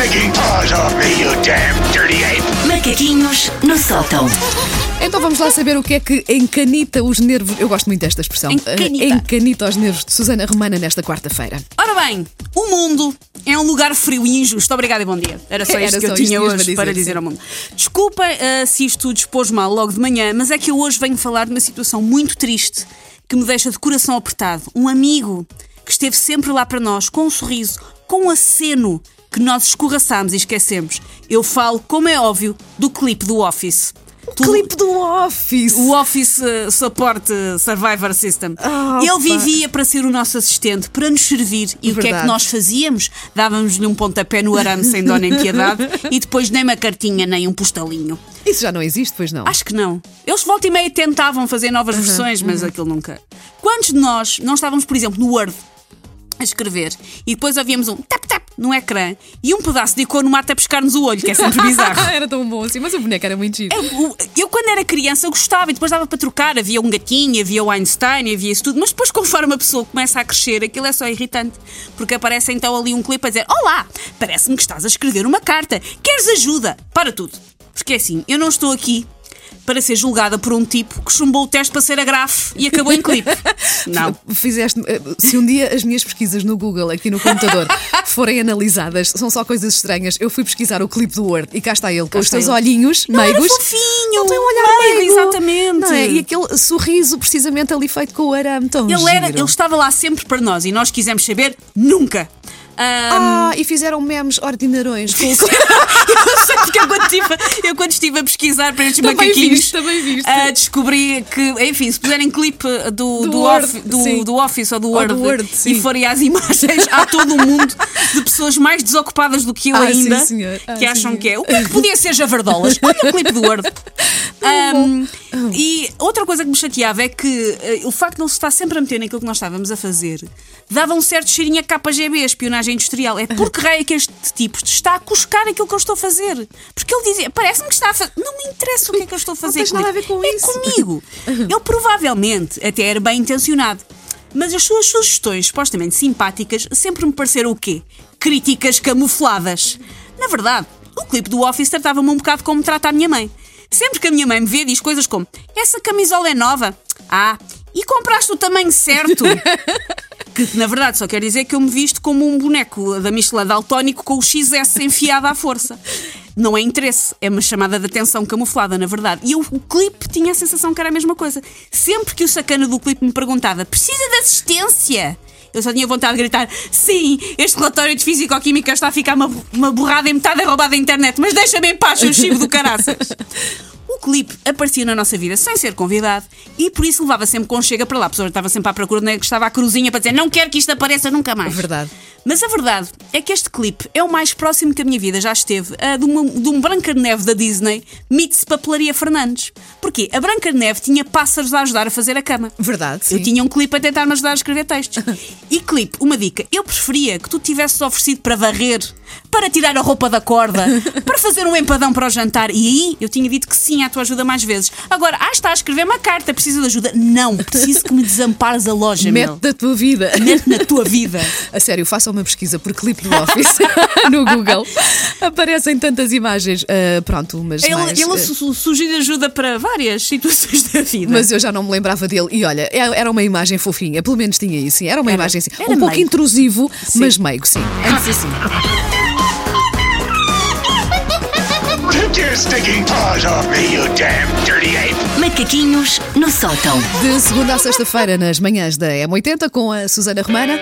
stinking paws off me, you damn dirty ape! Macaquinhos no sótão. Então vamos lá saber o que é que encanita os nervos. Eu gosto muito desta expressão. Encanita. Eh, encanita os nervos de Susana Romana nesta quarta-feira. Ora bem, o mundo é um lugar frio e injusto. Obrigada e bom dia. Era só Era isto que só eu tinha hoje dizer, para sim. dizer ao mundo. Desculpa ah, se isto dispôs mal logo de manhã, mas é que eu hoje venho falar de uma situação muito triste que me deixa de coração apertado. Um amigo que esteve sempre lá para nós, com um sorriso, com um aceno que nós escorraçámos e esquecemos. Eu falo, como é óbvio, do clipe do Office. Tu- Clipe do Office. o Office uh, Support uh, Survivor System. Ah, Ele vivia para ser o nosso assistente, para nos servir. E o que é que Verdade. nós fazíamos? Dávamos-lhe um pontapé no arame sem dó nem piedade e depois nem uma cartinha nem um postalinho. Isso já não existe, pois não? Acho que não. Eles volta e meia tentavam fazer novas Uhum, versões, mas aquilo nunca. Quantos de nós não estávamos, por exemplo, no Word a escrever e depois ouvíamos um no ecrã e um pedaço de cor no mato a pescar-nos o olho, que é sempre bizarro. era tão bom assim, mas o boneco era muito giro. Eu, eu, quando era criança, eu gostava e depois dava para trocar. Havia um gatinho, havia o Einstein, havia isso tudo. Mas depois, conforme a pessoa começa a crescer, aquilo é só irritante. Porque aparece então ali um clipe a dizer: Olá, parece-me que estás a escrever uma carta. Queres ajuda? Para tudo. Porque é assim, eu não estou aqui para ser julgada por um tipo que chumbou o teste para ser a grafe e acabou em clipe. Não. Fizeste. eh, Se um dia as minhas pesquisas no Google, aqui no computador, forem analisadas, são só coisas estranhas. Eu fui pesquisar o clipe do Word e cá está ele, com os teus ele. olhinhos Não, era meigos. fofinho, Ele tem um olhar meigo, meigo. exatamente. Não é? E aquele sorriso, precisamente ali feito com o arame tão Ele, era, giro. ele estava lá sempre para nós e nós quisemos saber nunca. Ah, Ah, e fizeram memes ordinarões com o Eu sei porque eu quando, estive, eu quando estive a pesquisar para estes Também macaquinhos viste, também viste. descobri que, enfim, se puserem clipe do, Do do, Word, off- do- do Office ou do Ou Word, do Word, e forem às imagens, há todo um mundo de pessoas mais desocupadas do que eu Ah, ainda sim. Ah, que sim, acham senhor. que é. O que é que podia ser javardolas? Olha o clipe do Word. Ahm, e outra coisa que me chateava é que eh, o facto de ele se estar sempre a meter naquilo que nós estávamos a fazer dava um certo cheirinho a KGB, espionagem industrial. É porque raio é que este tipo está a cuscar aquilo que eu estou a fazer. Porque ele dizia, parece-me que está a fazer. Não me interessa o que é que eu estou a fazer. tens nada a ver com é isso. comigo. Ele provavelmente até era bem intencionado. Mas as suas sugestões, supostamente simpáticas, sempre me pareceram o quê? Críticas camufladas. Na verdade, o clipe do Office tratava-me um bocado como trata a minha mãe. Sempre que a minha mãe me vê, diz coisas como: Essa camisola é nova? Ah, e compraste o tamanho certo? que na verdade só quer dizer que eu me visto como um boneco da Michelin daltónico com o XS enfiado à força. Não é interesse, é uma chamada de atenção camuflada, na verdade. E eu, o clipe tinha a sensação que era a mesma coisa. Sempre que o sacana do clipe me perguntava: precisa de assistência? Eu só tinha vontade de gritar: sim, este relatório de físico-química está a ficar uma, uma borrada e metade roubada da internet, mas deixa-me em paz, seu chivo do caraças. Clipe aparecia na nossa vida sem ser convidado e por isso levava sempre com chega para lá. A pessoa estava sempre à procura, né, que estava à cruzinha para dizer não quero que isto apareça nunca mais. Verdade. Mas a verdade é que este clipe é o mais próximo que a minha vida já esteve ah, de, uma- de um Branca de Neve da Disney meets Papelaria Fernandes. Porquê? A Branca de Neve tinha pássaros a ajudar a fazer a cama. Verdade, sim. Eu tinha um clipe a tentar me ajudar a escrever textos. E clipe, uma dica, eu preferia que tu tivesses oferecido para varrer, para tirar a roupa da corda, para fazer um empadão para o jantar. E aí eu tinha dito que sim à tua ajuda mais vezes. Agora, ah, está a escrever uma carta, preciso de ajuda. Não, preciso que me desampares a loja, Mete meu. da tua vida. Mete na tua vida. A sério, façam uma pesquisa por clipe do Office no Google. Aparecem tantas imagens. ah, pronto, mas. Ele, mais, ele ah, su- sugere ajuda para várias situações da vida. Mas eu já não me lembrava dele. E olha, é- era uma imagem fofinha, pelo menos tinha isso. sim. Era uma Era. imagem assim, um pouco meigo. intrusivo, Sim. mas meigo, sim. Antes assim. Your stinking paws off me, you damn dirty ape! Macaquinhos no sótão. De segunda a sexta-feira, nas manhãs da M80, com a Susana Romana.